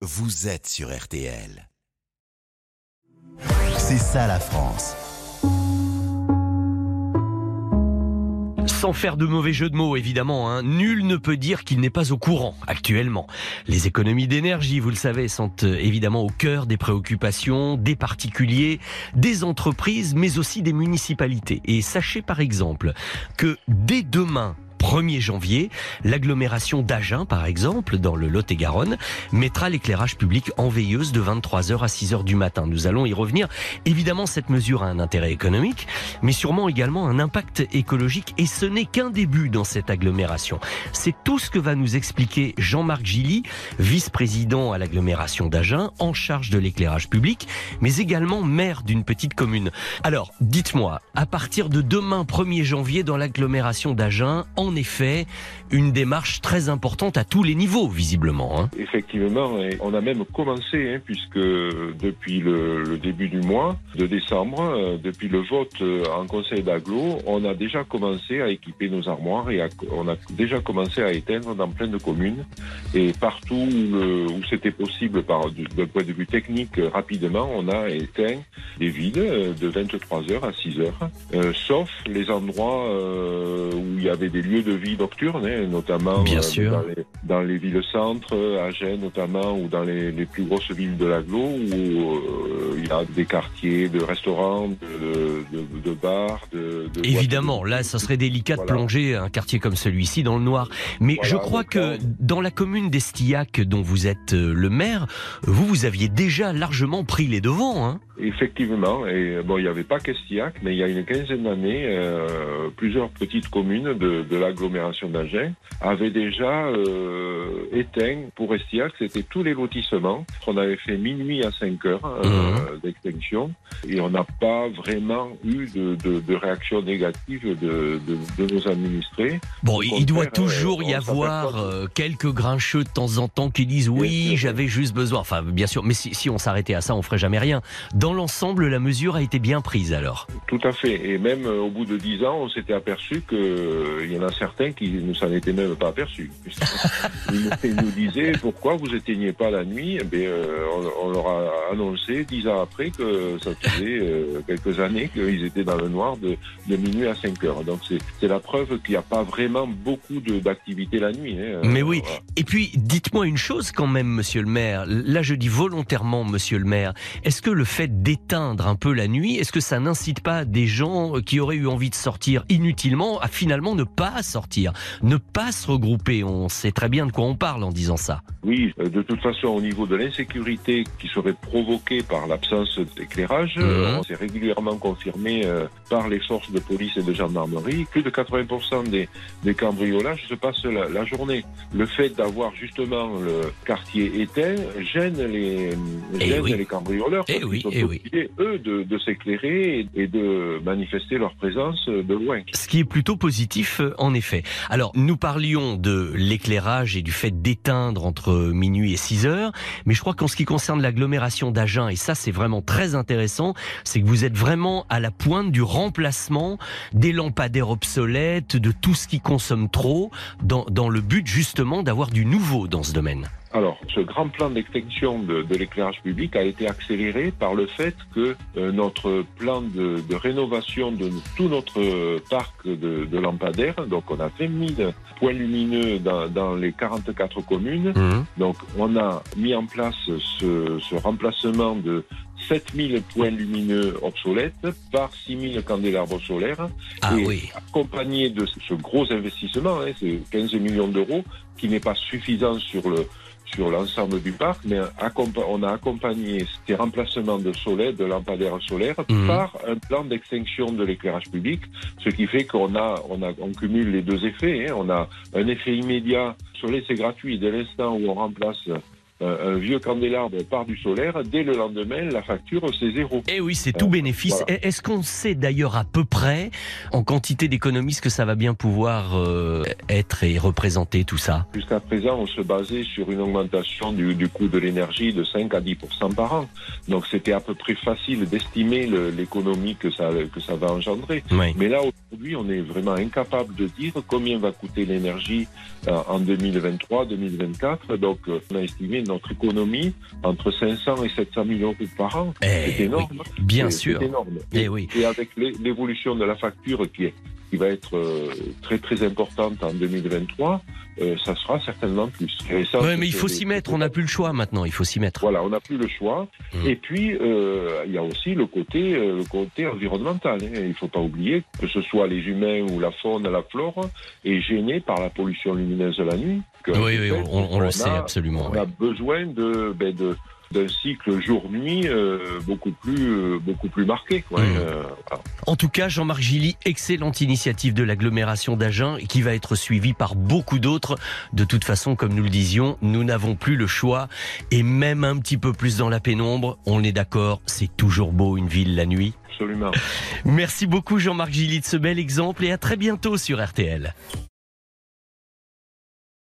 vous êtes sur RTL. C'est ça la France. Sans faire de mauvais jeu de mots, évidemment, hein, nul ne peut dire qu'il n'est pas au courant actuellement. Les économies d'énergie, vous le savez, sont euh, évidemment au cœur des préoccupations des particuliers, des entreprises, mais aussi des municipalités. Et sachez par exemple que dès demain, 1er janvier, l'agglomération d'Agen, par exemple, dans le Lot-et-Garonne, mettra l'éclairage public en veilleuse de 23h à 6h du matin. Nous allons y revenir. Évidemment, cette mesure a un intérêt économique, mais sûrement également un impact écologique, et ce n'est qu'un début dans cette agglomération. C'est tout ce que va nous expliquer Jean-Marc Gilly, vice-président à l'agglomération d'Agen, en charge de l'éclairage public, mais également maire d'une petite commune. Alors, dites-moi, à partir de demain 1er janvier dans l'agglomération d'Agen, en effet une démarche très importante à tous les niveaux, visiblement. Hein. Effectivement, on a même commencé, hein, puisque depuis le, début du mois de décembre, euh, depuis le vote euh, en conseil d'agglo, on a déjà commencé à équiper nos armoires et on a déjà commencé à éteindre dans plein de communes. Et partout où, c'était possible, par d'un point de vue technique, rapidement, on a éteint des euh, de 23h à 6h, euh, sauf les endroits euh, où il y avait des lieux de vie nocturne, hein, notamment Bien euh, sûr. Dans, les, dans, les, villes-centres, à Gênes notamment, ou dans les, les plus grosses villes de l'agglo, où euh, il y a des quartiers de restaurants, de, de, de bars, de, de Évidemment, là, ça serait délicat voilà. de plonger un quartier comme celui-ci dans le noir. Mais voilà, je crois que là, dans la commune d'Estillac, dont vous êtes euh, le maire, vous, vous aviez déjà largement pris les devants. Hein Effectivement, et bon, il n'y avait pas qu'Estillac, mais il y a une quinzaine d'années, euh, plusieurs petites communes de, de l'agglomération d'Agen avaient déjà euh, éteint pour Estillac, c'était tous les lotissements. On avait fait minuit à 5 heures euh, mmh. d'extinction et on n'a pas vraiment eu de, de, de réaction négative de, de, nos administrés. Bon, il doit toujours y avoir euh, quelques grincheux de temps en temps qui disent oui, j'avais juste besoin. Enfin, bien sûr, mais si, si on s'arrêtait à ça, on ferait jamais rien. Dans l'ensemble, la mesure a été bien prise alors. Tout à fait. Et même au bout de 10 ans, on s'était aperçu qu'il y en a certains qui ne s'en étaient même pas aperçus. ils, nous disaient pourquoi vous éteignez pas la nuit? Eh bien, euh, on, on, leur a annoncé 10 ans après que ça faisait euh, quelques années qu'ils étaient dans le noir de, de minuit à 5 heures. Donc c'est la preuve qu'il n'y a pas vraiment beaucoup d'activité la nuit. Hein. Mais oui. Voilà. Et puis dites-moi une chose quand même, monsieur le maire. Là, je dis volontairement, monsieur le maire. Est-ce que le fait d'éteindre un peu la nuit, est-ce que ça n'incite pas des gens qui auraient eu envie de sortir inutilement à finalement ne pas sortir, ne pas se regrouper On sait très bien de quoi on parle en disant ça. Oui, euh, de toute façon, au niveau de l'insécurité qui serait provoquée par l'absence d'éclairage, mmh. c'est régulièrement confirmé euh, par les forces de police et de gendarmerie. Plus de 80% des, des, cambriolages se passent la, la journée. Le fait d'avoir justement le quartier éteint gêne les, gêne oui. les cambrioleurs. Et oui, sont et oui. eux, de, de s'éclairer et, de manifester leur présence de loin. Ce qui est plutôt positif, en effet. Alors, nous parlions de l'éclairage et du fait d'éteindre entre minuit et 6 heures, mais je crois qu'en ce qui concerne l'agglomération d'Agen, et ça c'est vraiment très intéressant, c'est que vous êtes vraiment à la pointe du remplacement des lampadaires obsolètes, de tout ce qui consomme trop, dans, dans le but justement d'avoir du nouveau dans ce domaine. Alors, ce grand plan d'extinction de, de l'éclairage public a été accéléré par le fait que euh, notre plan de, de, rénovation de tout notre parc de, de, lampadaires, donc on a 20 000 points lumineux dans, dans les 44 communes, mmh. donc on a mis en place ce, ce remplacement de 7000 points lumineux obsolètes par 6000 candélabres solaires. Ah et oui. Accompagné de ce gros investissement, hein, c'est 15 millions d'euros, qui n'est pas suffisant sur le sur l'ensemble du parc, mais on a accompagné ces remplacements de solaire, de lampadaires solaires, mmh. par un plan d'extinction de l'éclairage public, ce qui fait qu'on a, on a, on cumule les deux effets. Hein. On a un effet immédiat, soleil c'est gratuit, dès l'instant où on remplace un vieux candélabre par du solaire, dès le lendemain, la facture, c'est zéro. Eh oui, c'est tout bénéfice. Voilà. Est-ce qu'on sait d'ailleurs à peu près, en quantité d'économies, ce que ça va bien pouvoir euh, être et représenter tout ça? Jusqu'à présent, on se basait sur une augmentation du, du coût de l'énergie de 5 à 10 par an. Donc c'était à peu près facile d'estimer l'économie que ça, que ça va engendrer. Oui. Mais là, aujourd'hui, on est vraiment incapable de dire combien va coûter l'énergie euh, en 2023, 2024. Donc on a estimé notre économie entre 500 et 700 millions d'euros par an. Eh c'est énorme. oui, bien sûr. Eh oui. Et avec l'é- l'évolution de la facture qui, est, qui va être euh, très très importante en 2023, euh, ça sera certainement plus. Ça, Ouais, mais il faut s'y mettre. On n'a plus le choix maintenant. Il faut s'y mettre. Voilà, on n'a plus le choix. Mm. Et puis, euh, il y a aussi le côté, euh, le côté environnemental. hein. Il ne faut pas oublier que ce soit les humains ou la faune, la flore, est gêné par la pollution lumineuse de la nuit. Que, Oui, oui, on, on le a- sait absolument. On ouais. a besoin de, ben, de d'un cycle jour-nuit euh, beaucoup plus euh, beaucoup plus marqué. Quoi, Mm. Euh, voilà. En tout cas, Jean-Marc Gilly, excellente initiative de l'agglomération d'Agen qui va être suivie par beaucoup d'autres. De toute façon, comme nous le disions, nous n'avons plus le choix et même un petit peu plus dans la pénombre, on est d'accord, c'est toujours beau une ville la nuit. Absolument. Merci beaucoup Jean-Marc Gilly de ce bel exemple et à très bientôt sur RTL.